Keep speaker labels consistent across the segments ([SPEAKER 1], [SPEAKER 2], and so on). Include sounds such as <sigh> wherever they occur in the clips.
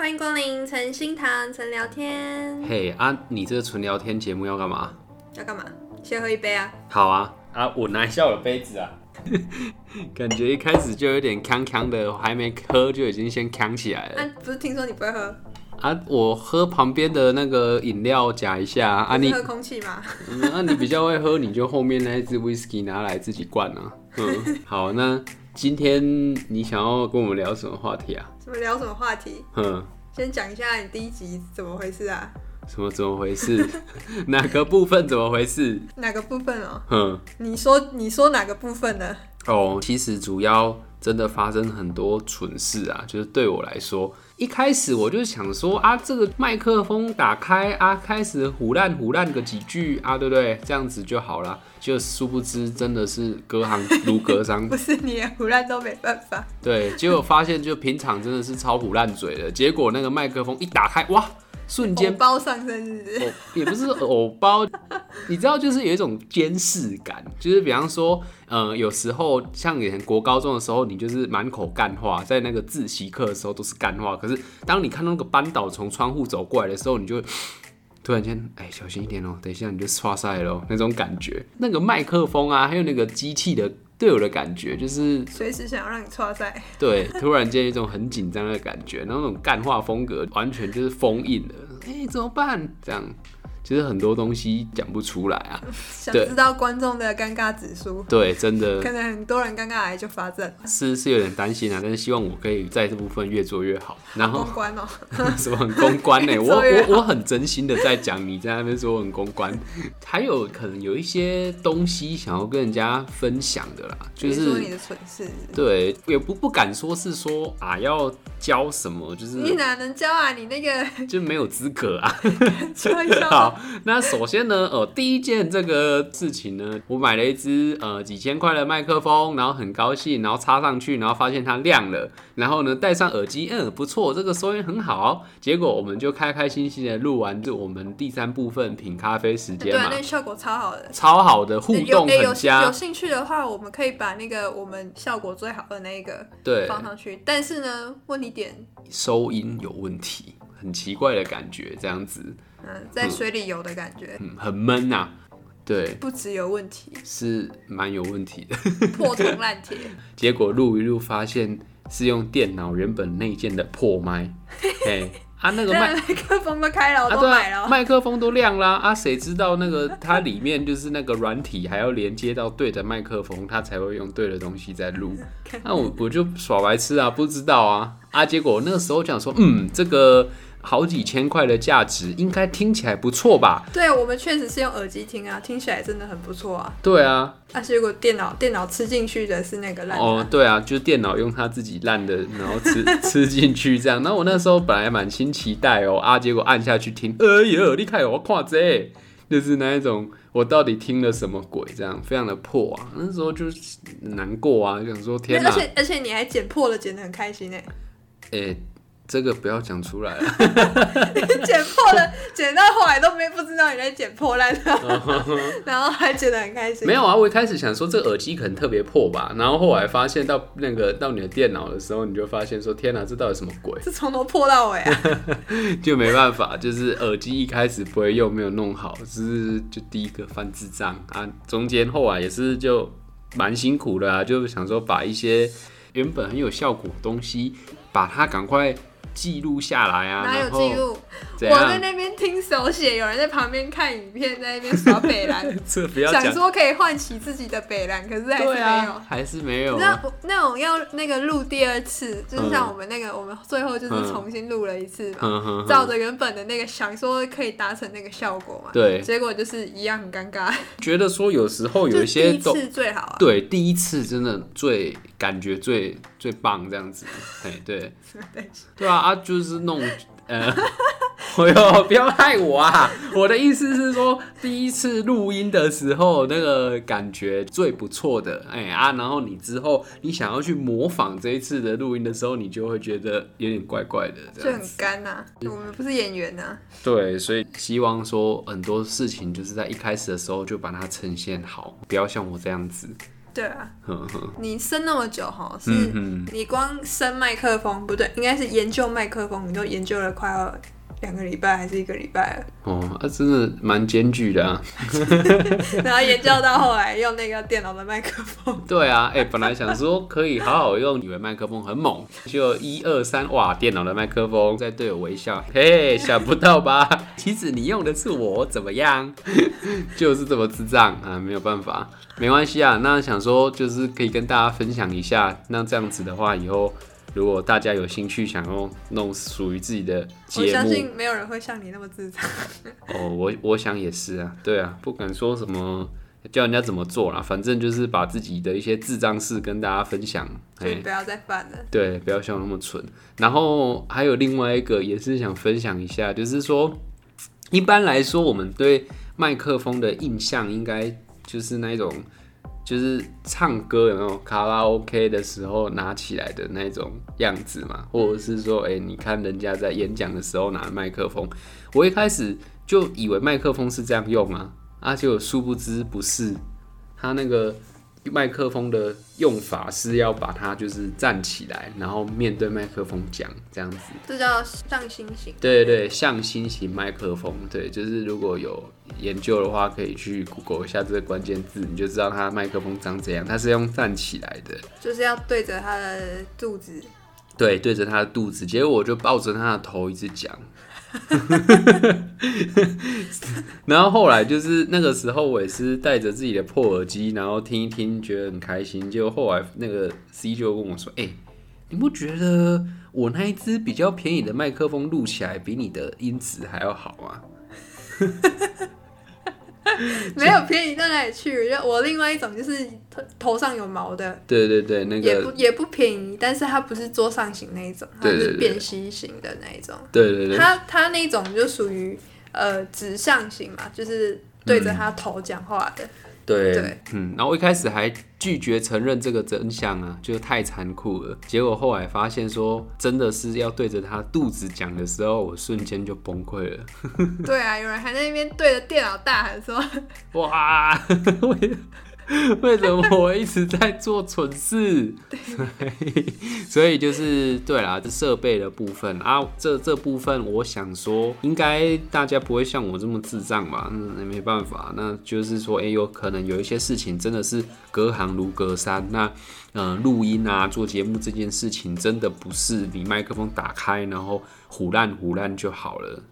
[SPEAKER 1] 欢迎光临陈心堂，陈聊天。
[SPEAKER 2] 嘿、hey, 啊，你这个纯聊天节目要干嘛？
[SPEAKER 1] 要干嘛？先喝一杯啊！
[SPEAKER 2] 好啊，啊，我拿一下我的杯子啊。<laughs> 感觉一开始就有点锵锵的，还没喝就已经先锵起来了。
[SPEAKER 1] 啊，不是听说你不会喝？
[SPEAKER 2] 啊，我喝旁边的那个饮料夹一下啊。你
[SPEAKER 1] 喝空气吗？
[SPEAKER 2] 嗯，那、啊、你比较会喝，你就后面那一支 whisky 拿来自己灌啊。嗯，好，那今天你想要跟我们聊什么话题啊？
[SPEAKER 1] 什么聊什么话题？
[SPEAKER 2] 嗯，
[SPEAKER 1] 先讲一下你第一集怎么回事啊？
[SPEAKER 2] 什么怎么回事？<laughs> 哪个部分怎么回事？
[SPEAKER 1] 哪个部分哦？
[SPEAKER 2] 嗯，
[SPEAKER 1] 你说你说哪个部分呢？
[SPEAKER 2] 哦，其实主要真的发生很多蠢事啊，就是对我来说，一开始我就想说啊，这个麦克风打开啊，开始胡烂胡烂个几句啊，对不对？这样子就好了。就殊不知真的是隔行如隔山，<laughs>
[SPEAKER 1] 不是你胡烂都没办法。
[SPEAKER 2] 对，结果发现就平常真的是超胡烂嘴的，结果那个麦克风一打开，哇！瞬间
[SPEAKER 1] 包上身是不是？
[SPEAKER 2] 哦，也不是偶包，<laughs> 你知道，就是有一种监视感，就是比方说，呃，有时候像以前国高中的时候，你就是满口干话，在那个自习课的时候都是干话，可是当你看到那个班导从窗户走过来的时候，你就 <gasps> 突然间，哎，小心一点哦，等一下你就刷赛喽，那种感觉。那个麦克风啊，还有那个机器的。对我的感觉就是
[SPEAKER 1] 随时想要让你刷塞，
[SPEAKER 2] 对，突然间一种很紧张的感觉，然后那种干话风格完全就是封印了，哎，怎么办？这样。其实很多东西讲不出来啊，<laughs>
[SPEAKER 1] 想知道观众的尴尬指数？
[SPEAKER 2] 对，真的，<laughs>
[SPEAKER 1] 可能很多人尴尬癌就发症，
[SPEAKER 2] 是是有点担心啊，但是希望我可以在这部分越做越好。然后
[SPEAKER 1] 公关哦，
[SPEAKER 2] 什么很公关 <laughs> 呢？我我我很真心的在讲，你在那边说我很公关，还有可能有一些东西想要跟人家分享的啦，就是
[SPEAKER 1] 说你的蠢事，
[SPEAKER 2] 对，也不不敢说是说啊要教什么，就是
[SPEAKER 1] 你哪能教啊？你那个
[SPEAKER 2] 就没有资格啊，
[SPEAKER 1] 说一说
[SPEAKER 2] 好。<laughs> 那首先呢，呃，第一件这个事情呢，我买了一支呃几千块的麦克风，然后很高兴，然后插上去，然后发现它亮了，然后呢戴上耳机，嗯，不错，这个收音很好。结果我们就开开心心的录完，就我们第三部分品咖啡时间嘛，
[SPEAKER 1] 对，那效果超好的，
[SPEAKER 2] 超好的互动很佳。
[SPEAKER 1] 有有兴趣的话，我们可以把那个我们效果最好的那一个对放上去。但是呢，问题点
[SPEAKER 2] 收音有问题，很奇怪的感觉，这样子。
[SPEAKER 1] 嗯，在水里游的感觉，
[SPEAKER 2] 嗯，很闷呐、啊，对，
[SPEAKER 1] 不只有问题，
[SPEAKER 2] 是蛮有问题的，
[SPEAKER 1] 破铜烂铁。
[SPEAKER 2] 结果录一录，发现是用电脑原本内建的破麦，<laughs> 哎，啊，那个麦
[SPEAKER 1] 麦克风都开了，我都买了，
[SPEAKER 2] 麦克风都亮啦，啊，谁知道那个它里面就是那个软体还要连接到对的麦克风，它才会用对的东西在录。<laughs> 那我我就耍白痴啊，不知道啊，啊，结果那个时候讲说，嗯，这个。好几千块的价值，应该听起来不错吧？
[SPEAKER 1] 对，我们确实是用耳机听啊，听起来真的很不错啊。
[SPEAKER 2] 对啊，
[SPEAKER 1] 但是如果电脑电脑吃进去的是那个烂
[SPEAKER 2] 哦，对啊，就是电脑用它自己烂的，然后吃 <laughs> 吃进去这样。那我那时候本来满心期待哦啊，结果按下去听，哎呦，你看我看这，就是那一种我到底听了什么鬼？这样非常的破啊。那时候就难过啊，就想说天哪，
[SPEAKER 1] 而且而且你还剪破了，剪得很开心哎。
[SPEAKER 2] 哎、欸。这个不要讲出来了 <laughs>
[SPEAKER 1] 剪破了，<laughs> 剪到后来都没不知道你在剪破烂 <laughs> 然后还剪得很开心。
[SPEAKER 2] 没有啊，我一开始想说这个耳机可能特别破吧，然后后来发现到那个到你的电脑的时候，你就发现说天哪，这到底什么鬼？
[SPEAKER 1] 是从头破到尾啊！
[SPEAKER 2] 就没办法，就是耳机一开始不会用，没有弄好，只是就第一个犯智障啊。中间后来也是就蛮辛苦的啊，就想说把一些原本很有效果的东西，把它赶快。记录下来啊！
[SPEAKER 1] 哪有记录？我在那边听手写，有人在旁边看影片，在那边耍北兰。<laughs>
[SPEAKER 2] 这不要
[SPEAKER 1] 想说可以唤起自己的北兰，可是还是没有，
[SPEAKER 2] 啊、还是没有。
[SPEAKER 1] 那那种要那个录第二次，就是像我们那个，嗯、我们最后就是重新录了一次嘛，照着原本的那个想说可以达成那个效果嘛。
[SPEAKER 2] 对，
[SPEAKER 1] 结果就是一样很尴尬。
[SPEAKER 2] 觉得说有时候有一些
[SPEAKER 1] 第一次最好啊。
[SPEAKER 2] 对，第一次真的最感觉最最棒这样子。<laughs> 哎，对，对啊。啊就是弄，呃，<laughs> 哎呦，不要害我啊！我的意思是说，第一次录音的时候，那个感觉最不错的，哎、欸、啊，然后你之后你想要去模仿这一次的录音的时候，你就会觉得有点怪怪的，
[SPEAKER 1] 就很干呐、啊。我们不是演员呐、啊。
[SPEAKER 2] 对，所以希望说很多事情就是在一开始的时候就把它呈现好，不要像我这样子。
[SPEAKER 1] 对啊，你生那么久哈，是你光生麦克风不对，应该是研究麦克风，你都研究了快要。两个礼拜还是一个礼拜了？
[SPEAKER 2] 哦，啊，真的蛮艰巨的啊。<laughs>
[SPEAKER 1] 然后研究到后来用那个电脑的麦克风。
[SPEAKER 2] 对啊，哎、欸，本来想说可以好好用，以为麦克风很猛，就一二三，哇，电脑的麦克风在对我微笑，嘿，想不到吧？其实你用的是我，怎么样？<laughs> 就是这么智障啊，没有办法，没关系啊。那想说就是可以跟大家分享一下，那这样子的话以后。如果大家有兴趣想要弄属于自己的节目，我
[SPEAKER 1] 相信没有人会像你那么自在。<laughs>
[SPEAKER 2] 哦，我我想也是啊，对啊，不敢说什么教人家怎么做啦，反正就是把自己的一些智障事跟大家分享。
[SPEAKER 1] 对，不要再犯了。
[SPEAKER 2] 对，不要像我那么蠢。然后还有另外一个也是想分享一下，就是说，一般来说我们对麦克风的印象应该就是那种。就是唱歌有没有卡拉 OK 的时候拿起来的那种样子嘛，或者是说，哎、你看人家在演讲的时候拿麦克风，我一开始就以为麦克风是这样用啊，而且我殊不知不是，他那个。麦克风的用法是要把它就是站起来，然后面对麦克风讲这样子，
[SPEAKER 1] 这叫向心型。
[SPEAKER 2] 对对对，向心型麦克风，对，就是如果有研究的话，可以去 Google 一下这个关键字，你就知道它麦克风长怎样。它是用站起来的，
[SPEAKER 1] 就是要对着它的肚子。
[SPEAKER 2] 对，对着它的肚子，结果我就抱着它的头一直讲。<laughs> 然后后来就是那个时候，我也是带着自己的破耳机，然后听一听，觉得很开心。结果后来那个 C 就问我说：“哎、你不觉得我那一支比较便宜的麦克风录起来比你的音质还要好吗？” <laughs>
[SPEAKER 1] 没有便宜到哪里去，就我另外一种就是头头上有毛的，
[SPEAKER 2] 对对对，那个
[SPEAKER 1] 也不也不便宜，但是它不是桌上型那一种，它是便携型的那一种，
[SPEAKER 2] 对对对，
[SPEAKER 1] 它它那种就属于呃指向型嘛，就是对着它头讲话的。嗯
[SPEAKER 2] 对，对，嗯，然后一开始还拒绝承认这个真相啊，就太残酷了。结果后来发现说，真的是要对着他肚子讲的时候，我瞬间就崩溃了。
[SPEAKER 1] 对啊，有人还在那边对着电脑大喊说：<laughs> “
[SPEAKER 2] 哇！” <laughs> <laughs> 为什么我一直在做蠢事？对，<laughs> 所以就是对啦，这设备的部分啊，这这部分我想说，应该大家不会像我这么智障吧？嗯，那没办法，那就是说，哎、欸，有可能有一些事情真的是隔行如隔山。那嗯，录音啊，做节目这件事情，真的不是你麦克风打开，然后唬烂唬烂就好了。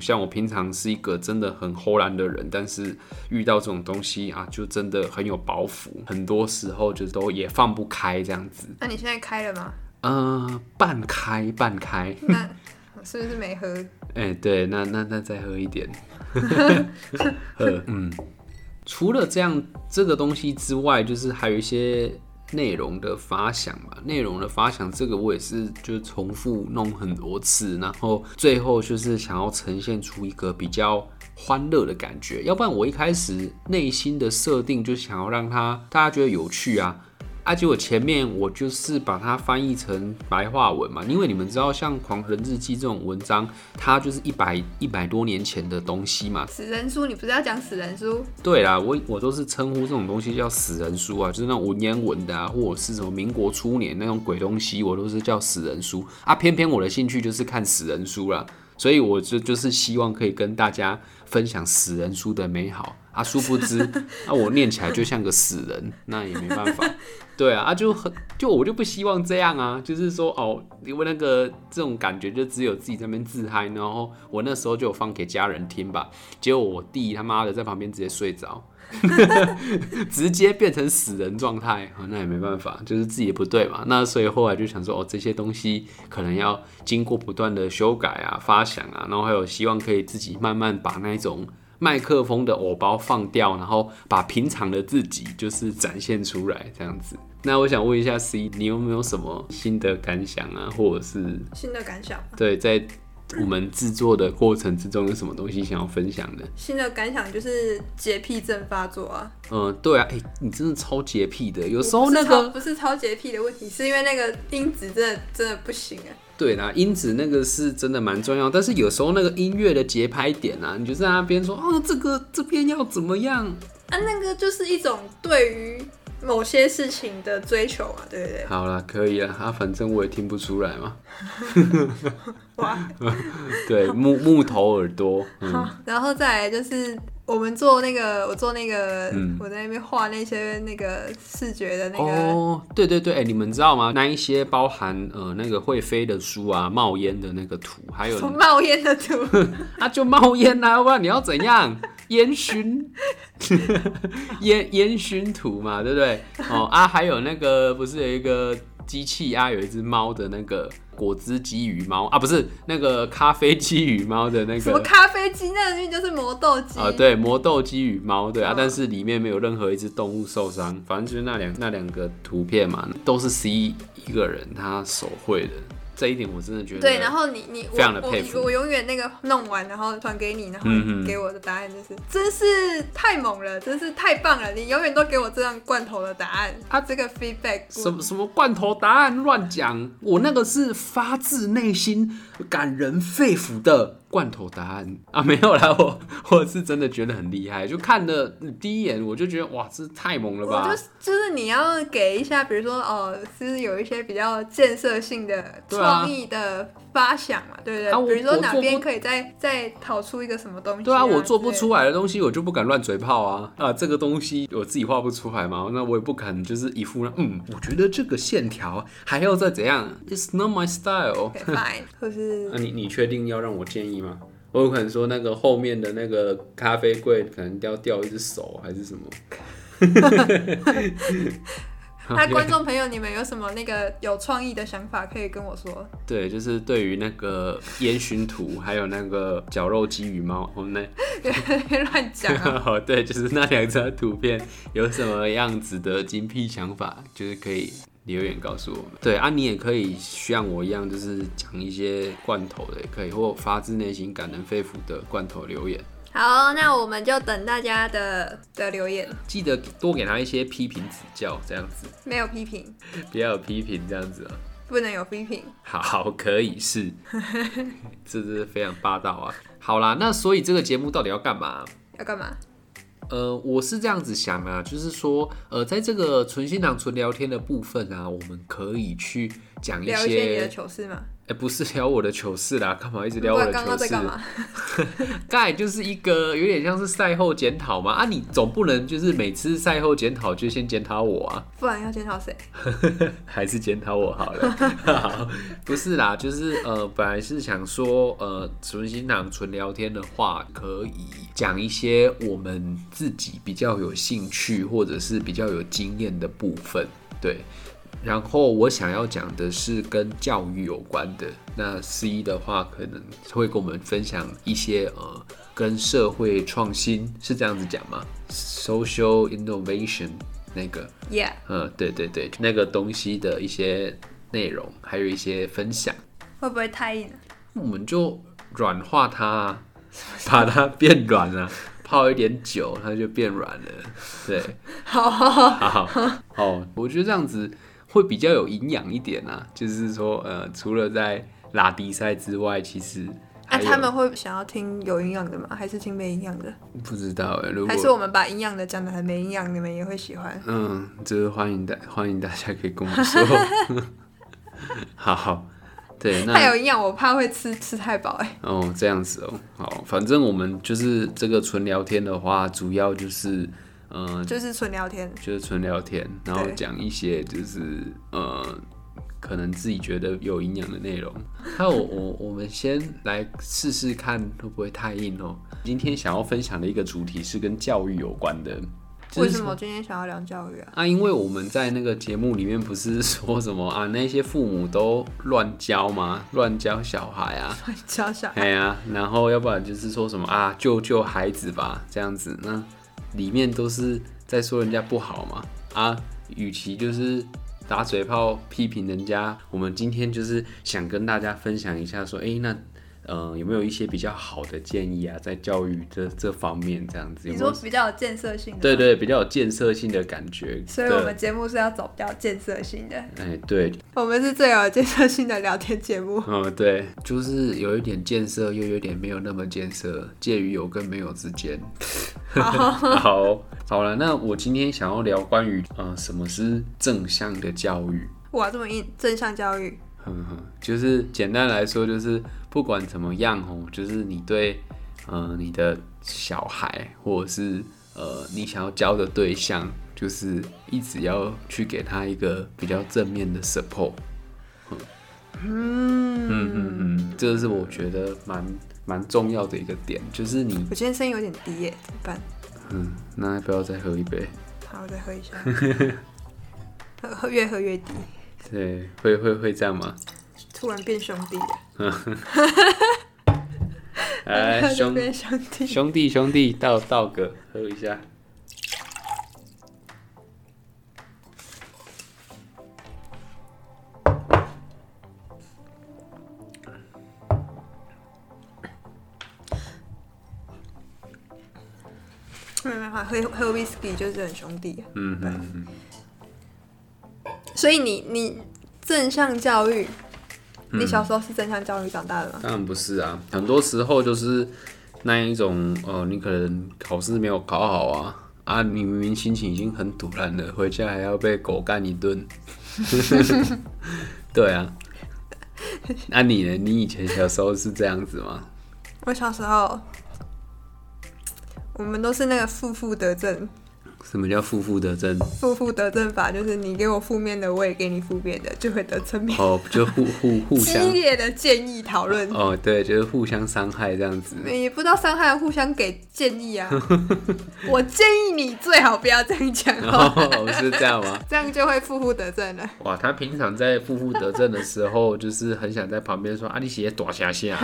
[SPEAKER 2] 像我平常是一个真的很唬烂的人，但是遇到这种东西啊，就真的很有包袱，很多时候就都也放不开这样子。
[SPEAKER 1] 那你现在开了吗？
[SPEAKER 2] 嗯、呃，半开半开。<laughs>
[SPEAKER 1] 那是不是没喝？
[SPEAKER 2] 哎、欸，对，那那那再喝一点。<laughs> <laughs> 喝，嗯。除了这样这个东西之外，就是还有一些。内容的发想嘛，内容的发想，这个我也是就重复弄很多次，然后最后就是想要呈现出一个比较欢乐的感觉，要不然我一开始内心的设定就是想要让他大家觉得有趣啊。啊，结果前面我就是把它翻译成白话文嘛，因为你们知道，像《狂人日记》这种文章，它就是一百一百多年前的东西嘛。
[SPEAKER 1] 死人书，你不是要讲死人书？
[SPEAKER 2] 对啦，我我都是称呼这种东西叫死人书啊，就是那种文言文的啊，或者是什么民国初年那种鬼东西，我都是叫死人书啊。偏偏我的兴趣就是看死人书啦，所以我就就是希望可以跟大家分享死人书的美好啊。殊不知啊，我念起来就像个死人，<laughs> 那也没办法。对啊，啊就很就我就不希望这样啊，就是说哦，因为那个这种感觉就只有自己在那边自嗨，然后我那时候就放给家人听吧，结果我弟他妈的在旁边直接睡着，<laughs> 直接变成死人状态，那也没办法，就是自己也不对嘛，那所以后来就想说哦，这些东西可能要经过不断的修改啊、发想啊，然后还有希望可以自己慢慢把那种。麦克风的偶包放掉，然后把平常的自己就是展现出来，这样子。那我想问一下 C，你有没有什么新的感想啊，或者是
[SPEAKER 1] 新的感想？
[SPEAKER 2] 对，在我们制作的过程之中有什么东西想要分享的？
[SPEAKER 1] 新的感想就是洁癖症发作啊。
[SPEAKER 2] 嗯，对啊，哎、欸，你真的超洁癖的，有时候那个
[SPEAKER 1] 不是超洁癖的问题，是因为那个音质真的真的不行啊。
[SPEAKER 2] 对啦，音质那个是真的蛮重要，但是有时候那个音乐的节拍点啊，你就在那边说哦，这个这边要怎么样？
[SPEAKER 1] 啊，那个就是一种对于某些事情的追求嘛，对不对？
[SPEAKER 2] 好了，可以了，啊，反正我也听不出来嘛。<laughs> 哇，<laughs> 对，木木头耳朵。嗯、好，
[SPEAKER 1] 然后再来就是。我们做那个，我做那个，嗯、我在那边画那些那个视觉的那个。
[SPEAKER 2] 哦，对对对，哎，你们知道吗？那一些包含呃那个会飞的书啊，冒烟的那个图，还有
[SPEAKER 1] 冒烟的图，<laughs>
[SPEAKER 2] 啊就冒烟啊，不然你要怎样？烟熏，<laughs> 烟烟熏图嘛，对不对？哦啊，还有那个不是有一个机器啊，有一只猫的那个。果汁机与猫啊，不是那个咖啡机与猫的那个。
[SPEAKER 1] 什么咖啡机？那个就是磨豆机
[SPEAKER 2] 啊。对，磨豆机与猫，对啊，哦、但是里面没有任何一只动物受伤，反正就是那两那两个图片嘛，都是 C 一个人他手绘的。这一点我真的觉得
[SPEAKER 1] 对，然后你你
[SPEAKER 2] 非常的佩服。
[SPEAKER 1] 我，我，我永远那个弄完，然后传给你，然后给我的答案就是，嗯、真是太猛了，真是太棒了！你永远都给我这样罐头的答案啊！这个 feedback
[SPEAKER 2] 什么什么罐头答案乱讲，我那个是发自内心、感人肺腑的。罐头答案啊，没有啦，我 <laughs> 我是真的觉得很厉害，就看了第一眼我就觉得哇，这太萌了吧！
[SPEAKER 1] 就是就是你要给一下，比如说哦，就是有一些比较建设性的创意的发想嘛，对不对？啊、比如说哪边可以再再讨出一个什么东西、啊？
[SPEAKER 2] 对啊，我做不出来的东西，我就不敢乱嘴炮啊啊！这个东西我自己画不出来嘛，那我也不敢就是一副嗯，我觉得这个线条还要再怎样？It's not my style。
[SPEAKER 1] Fine，可 <laughs> 是
[SPEAKER 2] 那、啊、你你确定要让我建议吗？我有可能说那个后面的那个咖啡柜可能要掉一只手还是什么？<laughs> <laughs> <laughs>
[SPEAKER 1] 那观众朋友，你们有什么那个有创意的想法可以跟我说？
[SPEAKER 2] 对，就是对于那个烟熏图，还有那个绞肉机与猫，我们那
[SPEAKER 1] 别 <laughs> 乱讲。<laughs>
[SPEAKER 2] 对，就是那两张图片有什么样子的精辟想法，就是可以。留言告诉我们，对啊，你也可以像我一样，就是讲一些罐头的，也可以，或发自内心、感人肺腑的罐头留言。
[SPEAKER 1] 好，那我们就等大家的的留言，
[SPEAKER 2] 记得多给他一些批评指教，这样子。
[SPEAKER 1] 没有批评，
[SPEAKER 2] 不要有批评，这样子啊。
[SPEAKER 1] 不能有批评。
[SPEAKER 2] 好，可以是，<laughs> 这是非常霸道啊。好啦，那所以这个节目到底要干嘛？
[SPEAKER 1] 要干嘛？
[SPEAKER 2] 呃，我是这样子想啊，就是说，呃，在这个纯心堂纯聊天的部分啊，我们可以去讲一些，
[SPEAKER 1] 聊一些你的糗事吗？
[SPEAKER 2] 哎、欸，不是聊我的糗事啦，干嘛一直聊我的糗事？刚刚在干嘛？<laughs> 就是一个有点像是赛后检讨嘛。啊，你总不能就是每次赛后检讨就先检讨我啊？
[SPEAKER 1] 不然要检讨谁？<laughs>
[SPEAKER 2] 还是检讨我好了。<laughs> 好，不是啦，就是呃，本来是想说，呃，纯心堂纯聊天的话，可以讲一些我们自己比较有兴趣或者是比较有经验的部分，对。然后我想要讲的是跟教育有关的。那 C 的话可能会跟我们分享一些呃，跟社会创新是这样子讲吗？Social innovation 那个
[SPEAKER 1] ，Yeah，
[SPEAKER 2] 嗯，对对对，那个东西的一些内容，还有一些分享，
[SPEAKER 1] 会不会太硬？
[SPEAKER 2] 我们就软化它，把它变软了，<laughs> 泡一点酒，它就变软了。对，<laughs>
[SPEAKER 1] 好好好
[SPEAKER 2] 好好，我觉得这样子。会比较有营养一点啊，就是说，呃，除了在拉比赛之外，其实
[SPEAKER 1] 那、啊、他们会想要听有营养的吗？还是听没营养的？
[SPEAKER 2] 不知道哎，如果
[SPEAKER 1] 还是我们把营养的讲的很没营养，你们也会喜欢？
[SPEAKER 2] 嗯，就是欢迎大欢迎大家可以跟我说。<laughs> 好好，对，那
[SPEAKER 1] 太有营养，我怕会吃吃太饱哎。
[SPEAKER 2] 哦，这样子哦，好，反正我们就是这个纯聊天的话，主要就是。嗯，
[SPEAKER 1] 就是纯聊天，
[SPEAKER 2] 就是纯聊天，然后讲一些就是对呃，可能自己觉得有营养的内容。那我我我们先来试试看会不会太硬哦。今天想要分享的一个主题是跟教育有关的。
[SPEAKER 1] 为什么今天想要聊教育啊？
[SPEAKER 2] 啊，因为我们在那个节目里面不是说什么啊，那些父母都乱教吗？乱教小孩啊？
[SPEAKER 1] 乱教小孩？
[SPEAKER 2] 对啊，然后要不然就是说什么啊，救救孩子吧，这样子那。里面都是在说人家不好嘛啊，与其就是打嘴炮批评人家，我们今天就是想跟大家分享一下，说，哎、欸，那嗯有没有一些比较好的建议啊，在教育这这方面这样子？
[SPEAKER 1] 你说比较有建设性的？
[SPEAKER 2] 对，对对，比较有建设性的感觉。
[SPEAKER 1] 所以我们节目是要走比较建设性的。
[SPEAKER 2] 哎、欸，对，
[SPEAKER 1] 我们是最有建设性的聊天节目。
[SPEAKER 2] 嗯，对，就是有一点建设，又有点没有那么建设，介于有跟没有之间。<laughs>
[SPEAKER 1] 好，
[SPEAKER 2] 好，好了，那我今天想要聊关于呃什么是正向的教育。
[SPEAKER 1] 哇，这么硬，正向教育。
[SPEAKER 2] 哼哼，就是简单来说，就是不管怎么样哦，就是你对呃你的小孩，或者是呃你想要教的对象，就是一直要去给他一个比较正面的 support。嗯嗯嗯嗯，这个是我觉得蛮蛮重要的一个点，就是你。
[SPEAKER 1] 我今天声音有点低耶，怎么办？
[SPEAKER 2] 嗯，那要不要再喝一杯？
[SPEAKER 1] 好，我再喝一下。<laughs> 喝喝越喝越低。
[SPEAKER 2] 对，会会会这样吗？
[SPEAKER 1] 突然变兄弟了。
[SPEAKER 2] 来，<laughs> 兄兄弟兄弟兄弟，倒倒个喝一下。
[SPEAKER 1] 没办法，喝喝 whisky 就是很兄弟。
[SPEAKER 2] 嗯嗯嗯。
[SPEAKER 1] 所以你你正向教育，你小时候是正向教育长大的吗？
[SPEAKER 2] 当然不是啊，很多时候就是那一种，呃，你可能考试没有考好啊，啊，你明明心情已经很堵烂了，回家还要被狗干一顿。<laughs> 对啊，那你呢？你以前小时候是这样子吗？
[SPEAKER 1] 我小时候，我们都是那个负负得正。
[SPEAKER 2] 什么叫负负得正？
[SPEAKER 1] 负负得正法就是你给我负面的，我也给你负面的，就会得正面。
[SPEAKER 2] 哦，<laughs> 就互互互相
[SPEAKER 1] 激烈的建议讨论。
[SPEAKER 2] 哦，对，就是互相伤害这样子。
[SPEAKER 1] 也不知道伤害，互相给建议啊。<laughs> 我建议你最好不要这样讲。
[SPEAKER 2] 哦，是这样吗？<laughs>
[SPEAKER 1] 这样就会负负得正了。
[SPEAKER 2] 哇，他平常在负负得正的时候，就是很想在旁边说：“啊，你写短下下，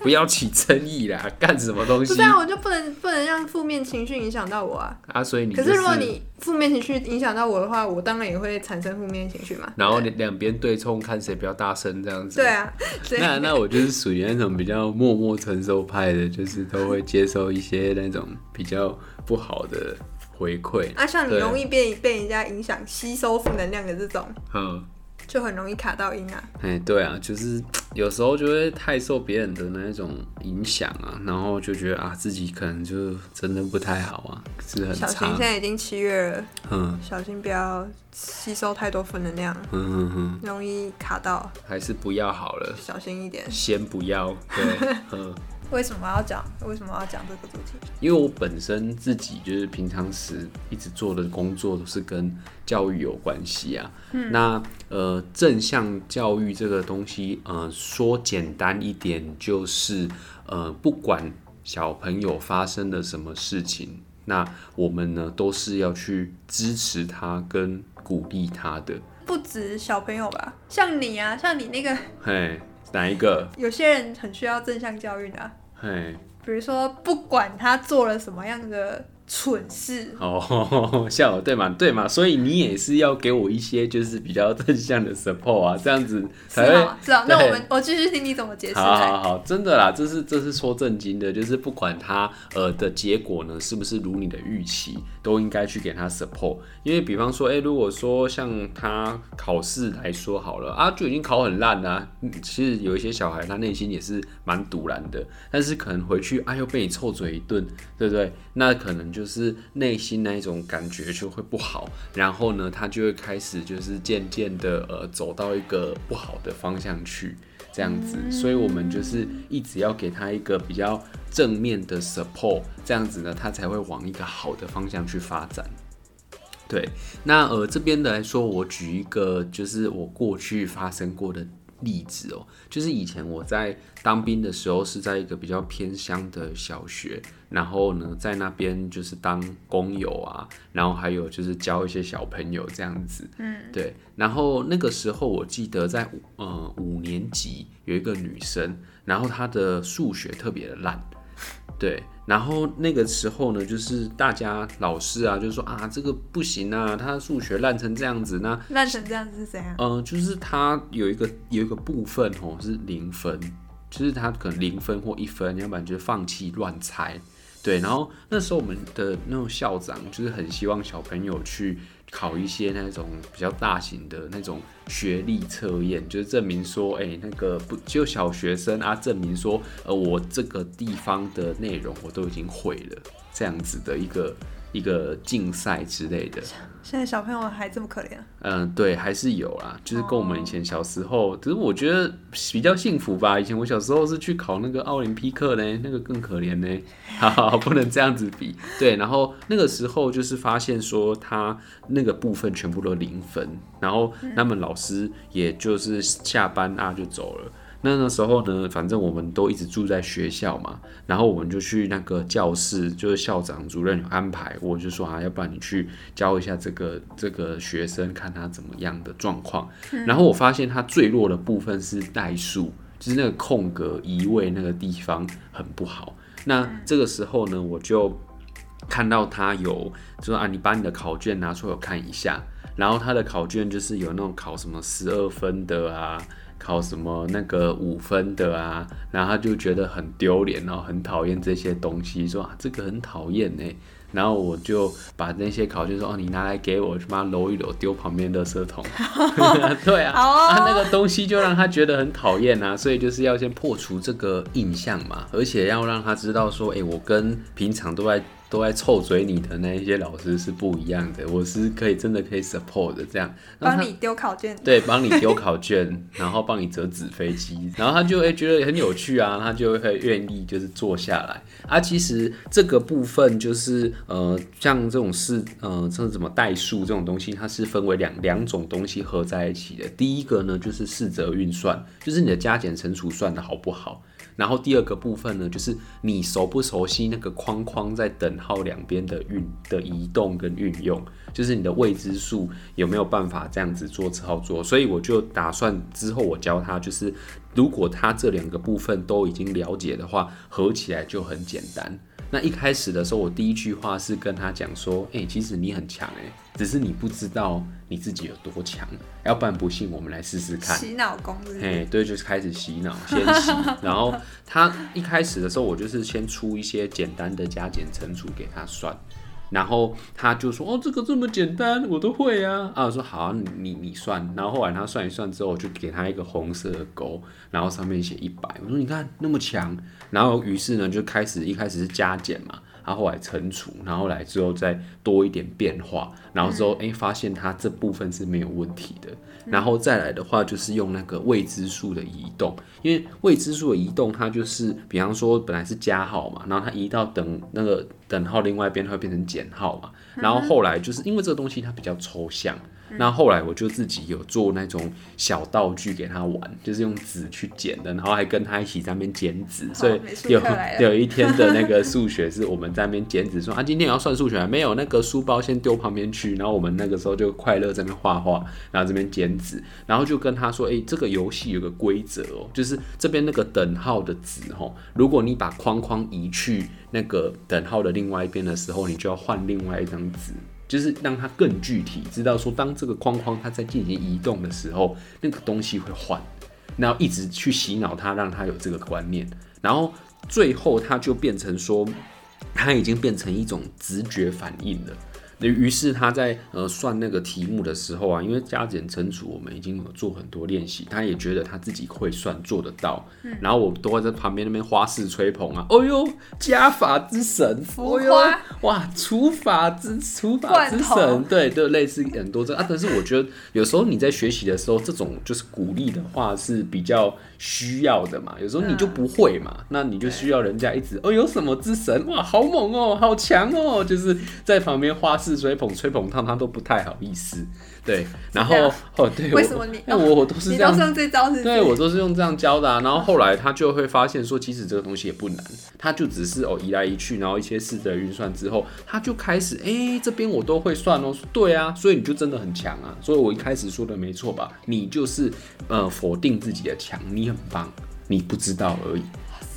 [SPEAKER 2] 不要起争议啦，干什么东西？”
[SPEAKER 1] 不是啊，我就不能不能让负面情绪影响到我啊。
[SPEAKER 2] 啊，所以你
[SPEAKER 1] 可是。如果你负面情绪影响到我的话，我当然也会产生负面情绪嘛。
[SPEAKER 2] 然后你两边对冲，看谁比较大声这样子。
[SPEAKER 1] 对啊，<laughs>
[SPEAKER 2] 那那我就是属于那种比较默默承受派的，就是都会接受一些那种比较不好的回馈。
[SPEAKER 1] 啊，像你容易被被人家影响、吸收负能量的这种，嗯。就很容易卡到音啊！
[SPEAKER 2] 哎，对啊，就是 <tsk> 有时候就会太受别人的那种影响啊，然后就觉得啊，自己可能就真的不太好啊，是很。
[SPEAKER 1] 小心，现在已经七月了，嗯，小心不要吸收太多负能量，嗯嗯嗯，容易卡到，
[SPEAKER 2] 还是不要好了，
[SPEAKER 1] 小心一点，
[SPEAKER 2] 先不要，对，<laughs> 嗯。
[SPEAKER 1] 为什么要讲？为什么要讲这个主题？
[SPEAKER 2] 因为我本身自己就是平常时一直做的工作都是跟教育有关系啊。嗯、那呃，正向教育这个东西，呃，说简单一点就是呃，不管小朋友发生了什么事情，那我们呢都是要去支持他跟鼓励他的。
[SPEAKER 1] 不止小朋友吧，像你啊，像你那个，<laughs>
[SPEAKER 2] 嘿，哪一个？
[SPEAKER 1] 有些人很需要正向教育的、啊。
[SPEAKER 2] 嘿，
[SPEAKER 1] 比如说，不管他做了什么样的。蠢事
[SPEAKER 2] 哦，笑对嘛对嘛，所以你也是要给我一些就是比较正向的 support 啊，这样子才会。
[SPEAKER 1] 是啊，那我们我继续听你怎么解释。
[SPEAKER 2] 好好好，真的啦，这是这是说正经的，就是不管他呃的结果呢是不是如你的预期，都应该去给他 support。因为比方说，哎、欸，如果说像他考试来说好了啊，就已经考很烂啦、啊。其实有一些小孩他内心也是蛮堵然的，但是可能回去啊又被你臭嘴一顿，对不对？那可能。就是内心那一种感觉就会不好，然后呢，他就会开始就是渐渐的呃走到一个不好的方向去，这样子。所以我们就是一直要给他一个比较正面的 support，这样子呢，他才会往一个好的方向去发展。对，那呃这边的来说，我举一个就是我过去发生过的。例子哦，就是以前我在当兵的时候是在一个比较偏乡的小学，然后呢，在那边就是当工友啊，然后还有就是教一些小朋友这样子，嗯，对。然后那个时候我记得在呃五年级有一个女生，然后她的数学特别的烂。对，然后那个时候呢，就是大家老师啊，就是说啊，这个不行啊，他数学烂成这样子，那
[SPEAKER 1] 烂成这样子是怎样？
[SPEAKER 2] 嗯、呃，就是他有一个有一个部分哦是零分，就是他可能零分或一分，要不然就放弃乱猜。对，然后那时候我们的那种校长就是很希望小朋友去考一些那种比较大型的那种学历测验，就是证明说，哎、那个不就小学生啊，证明说，呃，我这个地方的内容我都已经会了，这样子的一个。一个竞赛之类的，
[SPEAKER 1] 现在小朋友还这么可怜？
[SPEAKER 2] 嗯，对，还是有啦，就是跟我们以前小时候，只是我觉得比较幸福吧。以前我小时候是去考那个奥林匹克呢，那个更可怜呢，<laughs> 哈哈，不能这样子比。对，然后那个时候就是发现说他那个部分全部都零分，然后他们老师也就是下班啊就走了。那那时候呢，反正我们都一直住在学校嘛，然后我们就去那个教室，就是校长、主任有安排，我就说啊，要不然你去教一下这个这个学生，看他怎么样的状况。然后我发现他最弱的部分是代数，就是那个空格移位那个地方很不好。那这个时候呢，我就看到他有，就说啊，你把你的考卷拿出来我看一下。然后他的考卷就是有那种考什么十二分的啊。考什么那个五分的啊，然后他就觉得很丢脸，然后很讨厌这些东西，说啊这个很讨厌呢。然后我就把那些考卷说哦，你拿来给我，去把它揉一揉，丢旁边的垃圾桶。<laughs> 对啊，啊那个东西就让他觉得很讨厌啊，所以就是要先破除这个印象嘛，而且要让他知道说，哎，我跟平常都在。都在臭嘴你的那一些老师是不一样的，我是可以真的可以 support 的，这样
[SPEAKER 1] 帮你丢考卷，
[SPEAKER 2] 对，帮你丢考卷，<laughs> 然后帮你折纸飞机，然后他就会觉得很有趣啊，他就会愿意就是坐下来啊。其实这个部分就是呃，像这种是呃，像什么代数这种东西，它是分为两两种东西合在一起的。第一个呢就是四则运算，就是你的加减乘除算的好不好。然后第二个部分呢，就是你熟不熟悉那个框框在等号两边的运的移动跟运用，就是你的未知数有没有办法这样子做操作。所以我就打算之后我教他，就是如果他这两个部分都已经了解的话，合起来就很简单。那一开始的时候，我第一句话是跟他讲说：“哎、欸，其实你很强哎，只是你不知道你自己有多强。要不然不信，我们来试试看。”
[SPEAKER 1] 洗脑功是不是？
[SPEAKER 2] 哎，对，就是开始洗脑，先洗。<laughs> 然后他一开始的时候，我就是先出一些简单的加减乘除给他算。然后他就说：“哦，这个这么简单，我都会啊！”啊，我说：“好啊，你你算。”然后后来他算一算之后，我就给他一个红色的勾，然后上面写一百。我说：“你看那么强。”然后于是呢，就开始一开始是加减嘛。他后来乘除，然后来之后再多一点变化，然后之后哎、欸、发现它这部分是没有问题的，然后再来的话就是用那个未知数的移动，因为未知数的移动它就是比方说本来是加号嘛，然后它移到等那个等号另外一边它会变成减号嘛，然后后来就是因为这个东西它比较抽象。那后来我就自己有做那种小道具给他玩，就是用纸去剪的，然后还跟他一起在那边剪纸，所以有 <laughs> 有一天的那个数学是我们在那边剪纸，说啊今天要算数学，没有那个书包先丢旁边去，然后我们那个时候就快乐在那边画画，然后这边剪纸，然后就跟他说，哎、欸，这个游戏有个规则哦，就是这边那个等号的纸哦，如果你把框框移去那个等号的另外一边的时候，你就要换另外一张纸。就是让它更具体，知道说当这个框框它在进行移动的时候，那个东西会换，然后一直去洗脑它，让它有这个观念，然后最后它就变成说，它已经变成一种直觉反应了。于是他在呃算那个题目的时候啊，因为加减乘除我们已经有做很多练习，他也觉得他自己会算做得到。嗯、然后我都会在旁边那边花式吹捧啊，哦呦，加法之神，
[SPEAKER 1] 哦呦，
[SPEAKER 2] 哇，除法之除法之神，对，就类似很多这啊。但是我觉得有时候你在学习的时候，这种就是鼓励的话是比较需要的嘛。有时候你就不会嘛，嗯、那你就需要人家一直哦，有什么之神，哇，好猛哦，好强哦，就是在旁边花式。吹捧吹捧烫，他都不太好意思。对，然后哦，对，
[SPEAKER 1] 为什么你？
[SPEAKER 2] 那我我都是这样，
[SPEAKER 1] 你都用这招是是？
[SPEAKER 2] 对，我都是用这样教的啊。然后后来他就会发现说，其实这个东西也不难，他就只是哦移来移去，然后一些四则运算之后，他就开始哎、欸，这边我都会算哦。对啊，所以你就真的很强啊。所以我一开始说的没错吧？你就是呃否定自己的强，你很棒，你不知道而已。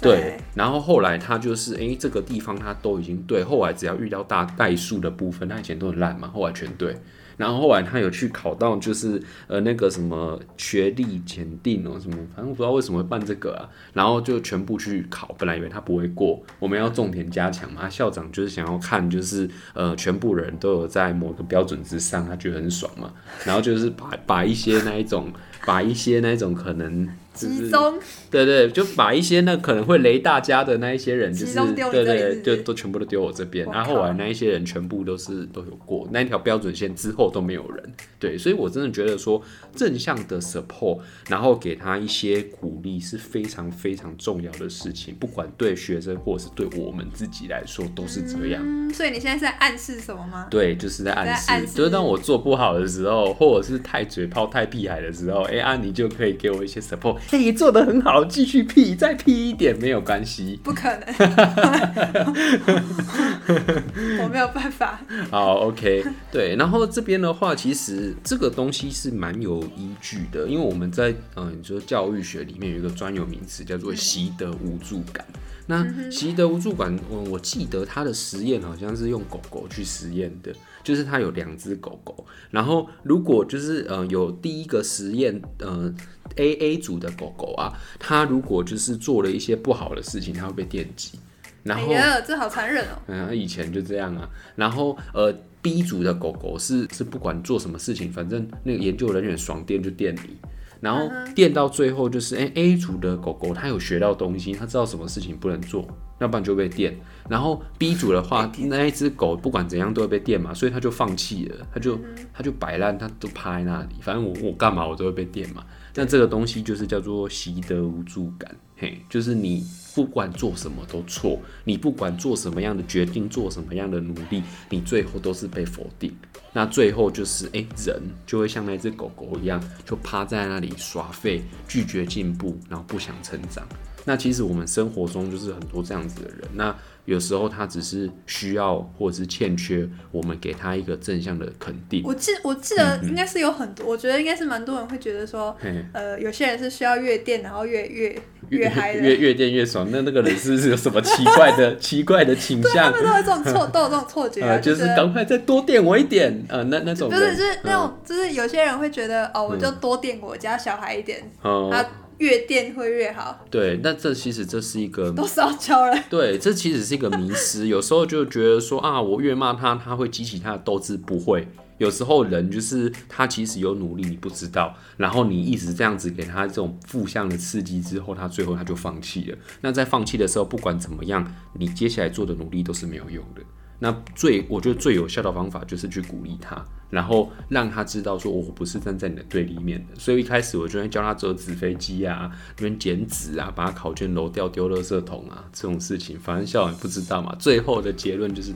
[SPEAKER 2] 对，然后后来他就是，哎，这个地方他都已经对。后来只要遇到大代数的部分，他以前都很烂嘛，后来全对。然后后来他有去考到，就是呃那个什么学历检定哦什么，反正我不知道为什么会办这个啊。然后就全部去考，本来以为他不会过，我们要重点加强嘛。校长就是想要看，就是呃全部人都有在某个标准之上，他觉得很爽嘛。然后就是把把一些那一种，把一些那一种可能。集中，对对，就把一些那可能会雷大家的那一些人，就是对对，就都全部都丢我这边，然后后来那一些人全部都是都有过那一条标准线之后都没有人，对，所以我真的觉得说正向的 support，然后给他一些鼓励是非常非常重要的事情，不管对学生或是对我们自己来说都是这样。
[SPEAKER 1] 嗯，所以你现在是在暗示什么吗？
[SPEAKER 2] 对，就是在暗示，就是当我做不好的时候，或者是太嘴炮太屁孩的时候，哎啊，你就可以给我一些 support。嘿，你做的很好，继续 P，再 P 一点没有关系。
[SPEAKER 1] 不可能，<laughs> 我没有办法。
[SPEAKER 2] 好，OK，对。然后这边的话，其实这个东西是蛮有依据的，因为我们在嗯，你说教育学里面有一个专有名词叫做习得无助感。那习得无助感，我我记得他的实验好像是用狗狗去实验的，就是他有两只狗狗，然后如果就是呃有第一个实验呃 A A 组的狗狗啊，它如果就是做了一些不好的事情，它会被电击，然后、
[SPEAKER 1] 哎、这好残忍哦。
[SPEAKER 2] 嗯，以前就这样啊。然后呃 B 组的狗狗是是不管做什么事情，反正那个研究人员爽电就电你。然后电到最后就是，哎，A 组的狗狗它有学到东西，它知道什么事情不能做，要不然就被电。然后 B 组的话，那一只狗不管怎样都会被电嘛，所以它就放弃了，它就它就摆烂，它都趴在那里，反正我我干嘛我都会被电嘛。那这个东西就是叫做习得无助感，嘿，就是你不管做什么都错，你不管做什么样的决定，做什么样的努力，你最后都是被否定。那最后就是，哎，人就会像那只狗狗一样，就趴在那里耍废，拒绝进步，然后不想成长。那其实我们生活中就是很多这样子的人。那有时候他只是需要或者是欠缺我们给他一个正向的肯定。
[SPEAKER 1] 我记我记得应该是有很多，嗯、我觉得应该是蛮多人会觉得说，呃，有些人是需要越电然后越越越嗨，
[SPEAKER 2] 越越电越爽。那那个人是不是有什么奇怪的 <laughs> 奇怪的倾向？
[SPEAKER 1] 对，他们都有这种错，都有这种错觉、啊
[SPEAKER 2] 呃，就是赶快再多电我一点。呃，那那种
[SPEAKER 1] 就是就是那种就是有些人会觉得哦，我就多电我家小孩一点，
[SPEAKER 2] 嗯、
[SPEAKER 1] 他。越电会越好，
[SPEAKER 2] 对，那这其实这是一个
[SPEAKER 1] 都烧焦了。
[SPEAKER 2] 对，这其实是一个迷失。有时候就觉得说啊，我越骂他，他会激起他的斗志，不会。有时候人就是他其实有努力，你不知道，然后你一直这样子给他这种负向的刺激之后，他最后他就放弃了。那在放弃的时候，不管怎么样，你接下来做的努力都是没有用的。那最我觉得最有效的方法就是去鼓励他，然后让他知道说，我不是站在你的对立面的。所以一开始我就会教他折纸飞机啊，那边剪纸啊，把他考卷揉掉丢垃圾桶啊，这种事情，反正校长不知道嘛。最后的结论就是。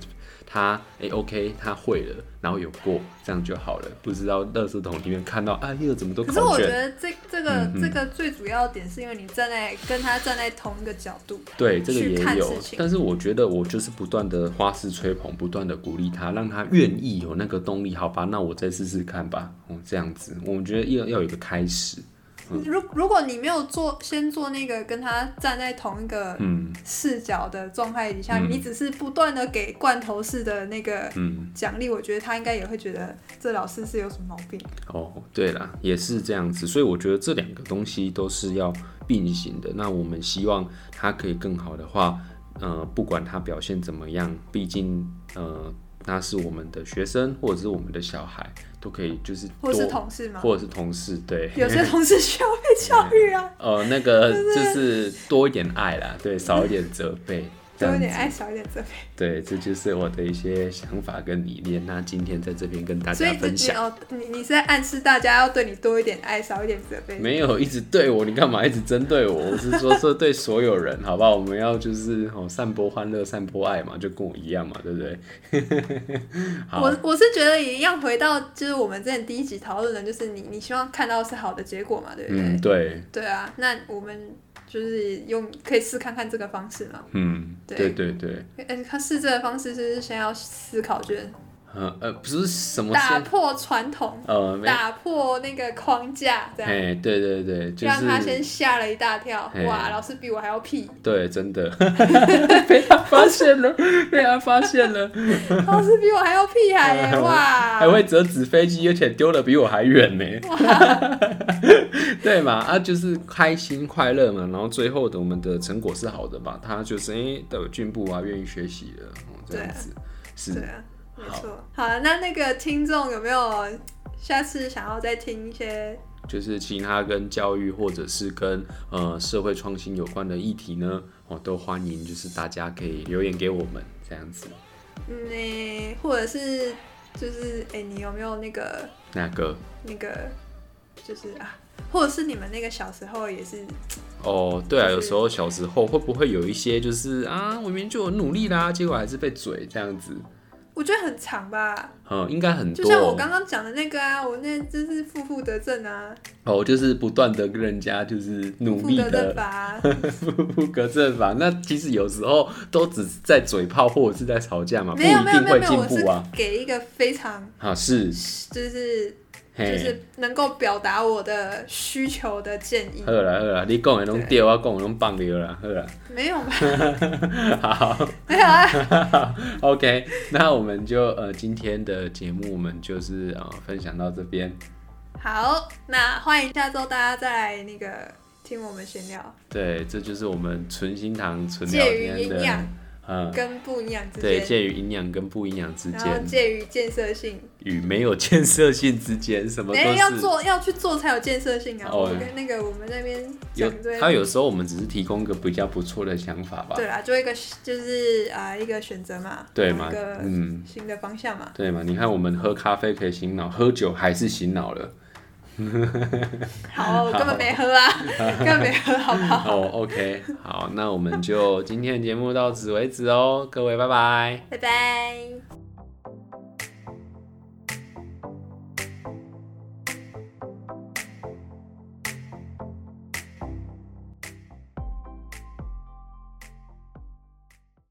[SPEAKER 2] 他哎、欸、，OK，他会了，然后有过，这样就好了。不知道垃圾桶里面看到啊，又怎么都。可
[SPEAKER 1] 是我觉得这这个、嗯、这个最主要的点是因为你站在跟他站在同一个角度，
[SPEAKER 2] 对这个也有。但是我觉得我就是不断的花式吹捧，不断的鼓励他，让他愿意有那个动力。好吧，那我再试试看吧。哦，这样子，我们觉得要要有一个开始。
[SPEAKER 1] 如如果你没有做，先做那个跟他站在同一个视角的状态底下，嗯、你只是不断的给罐头式的那个奖励，我觉得他应该也会觉得这老师是有什么毛病。
[SPEAKER 2] 哦，对了，也是这样子，所以我觉得这两个东西都是要并行的。那我们希望他可以更好的话，呃，不管他表现怎么样，毕竟呃。他是我们的学生，或者是我们的小孩，都可以就是，
[SPEAKER 1] 或是同事吗？
[SPEAKER 2] 或者是同事，对。
[SPEAKER 1] 有些同事需要被教育啊。<laughs>
[SPEAKER 2] 呃，那个 <laughs> 就是多一点爱啦，对，少一点责备。
[SPEAKER 1] 多一点爱，少一点责备。
[SPEAKER 2] 对，这就是我的一些想法跟理念。那今天在这边跟大家分享。
[SPEAKER 1] 哦，你你是在暗示大家要对你多一点爱，少一点责备？
[SPEAKER 2] 没有，一直对我，你干嘛一直针对我？我是说，说对所有人，好不好？我们要就是哦，散播欢乐，散播爱嘛，就跟我一样嘛，对不
[SPEAKER 1] 对？<laughs> 我我是觉得也一样，回到就是我们之前第一集讨论的，就是你你希望看到是好的结果嘛，对不对？
[SPEAKER 2] 嗯，对。
[SPEAKER 1] 对啊，那我们。就是用可以试看看这个方式嘛。
[SPEAKER 2] 嗯，对对对。
[SPEAKER 1] 哎，他试这个方式是先要思考卷。
[SPEAKER 2] 呃呃，不是什么
[SPEAKER 1] 打破传统，
[SPEAKER 2] 呃，
[SPEAKER 1] 打破那个框架，这样。
[SPEAKER 2] 哎，对对对，就是
[SPEAKER 1] 让他先吓了一大跳。哇，老师比我还要屁。
[SPEAKER 2] 对，真的，<laughs> 被他发现了，被他发现了。
[SPEAKER 1] 老师比我还要屁孩耶！哇，
[SPEAKER 2] 还会折纸飞机，而且丢的比我还远呢。<laughs> 对嘛？啊，就是开心快乐嘛，然后最后的我们的成果是好的吧？他就是哎都有进步啊，愿意学习了，这样子是。
[SPEAKER 1] 没错，好了，那那个听众有没有下次想要再听一些，
[SPEAKER 2] 就是其他跟教育或者是跟呃社会创新有关的议题呢？我都欢迎，就是大家可以留言给我们这样子。
[SPEAKER 1] 嗯，欸、或者是就是哎、欸，你有没有那个
[SPEAKER 2] 那个
[SPEAKER 1] 那个就是啊，或者是你们那个小时候也是
[SPEAKER 2] 哦，对啊，有时候小时候会不会有一些就是啊，我明明就有努力啦，结果还是被嘴这样子。
[SPEAKER 1] 我觉得很长吧，
[SPEAKER 2] 嗯，应该很多。
[SPEAKER 1] 就像我刚刚讲的那个啊，我那真是负负得正啊。
[SPEAKER 2] 哦，就是不断的跟人家就是努力的，负负得正吧。<laughs> 那其实有时候都只是在嘴炮或者是在吵架嘛，不一定会进步啊。
[SPEAKER 1] 给一个非常
[SPEAKER 2] 啊是，
[SPEAKER 1] 就是。就是能够表达我的需求的建议。
[SPEAKER 2] 好啦好啦，你讲的拢对，我讲的拢棒掉啦，好啦。
[SPEAKER 1] 没有吧？<laughs>
[SPEAKER 2] 好，
[SPEAKER 1] 没有啊。<laughs>
[SPEAKER 2] OK，那我们就呃今天的节目我们就是呃分享到这边。
[SPEAKER 1] 好，那欢迎下周大家再来那个听我们闲聊。
[SPEAKER 2] 对，这就是我们纯心堂纯聊天的。
[SPEAKER 1] 嗯，跟不营养之间，
[SPEAKER 2] 对，介于营养跟不营养之间，
[SPEAKER 1] 介于建设性
[SPEAKER 2] 与没有建设性之间，什么都是、欸、
[SPEAKER 1] 要做要去做才有建设性啊！哦，跟那个我们那边
[SPEAKER 2] 有，他有时候我们只是提供一个比较不错的想法吧。
[SPEAKER 1] 对啊，做一个就是啊、呃、一个选择嘛，
[SPEAKER 2] 对嘛，一个
[SPEAKER 1] 嗯新的方向嘛，
[SPEAKER 2] 嗯、对嘛？你看我们喝咖啡可以醒脑，喝酒还是醒脑了。<laughs>
[SPEAKER 1] 好，我根本没喝啊，根本没喝，好不好？
[SPEAKER 2] 哦、oh,，OK，好，那我们就今天的节目到此为止哦，各位，拜拜，
[SPEAKER 1] 拜拜。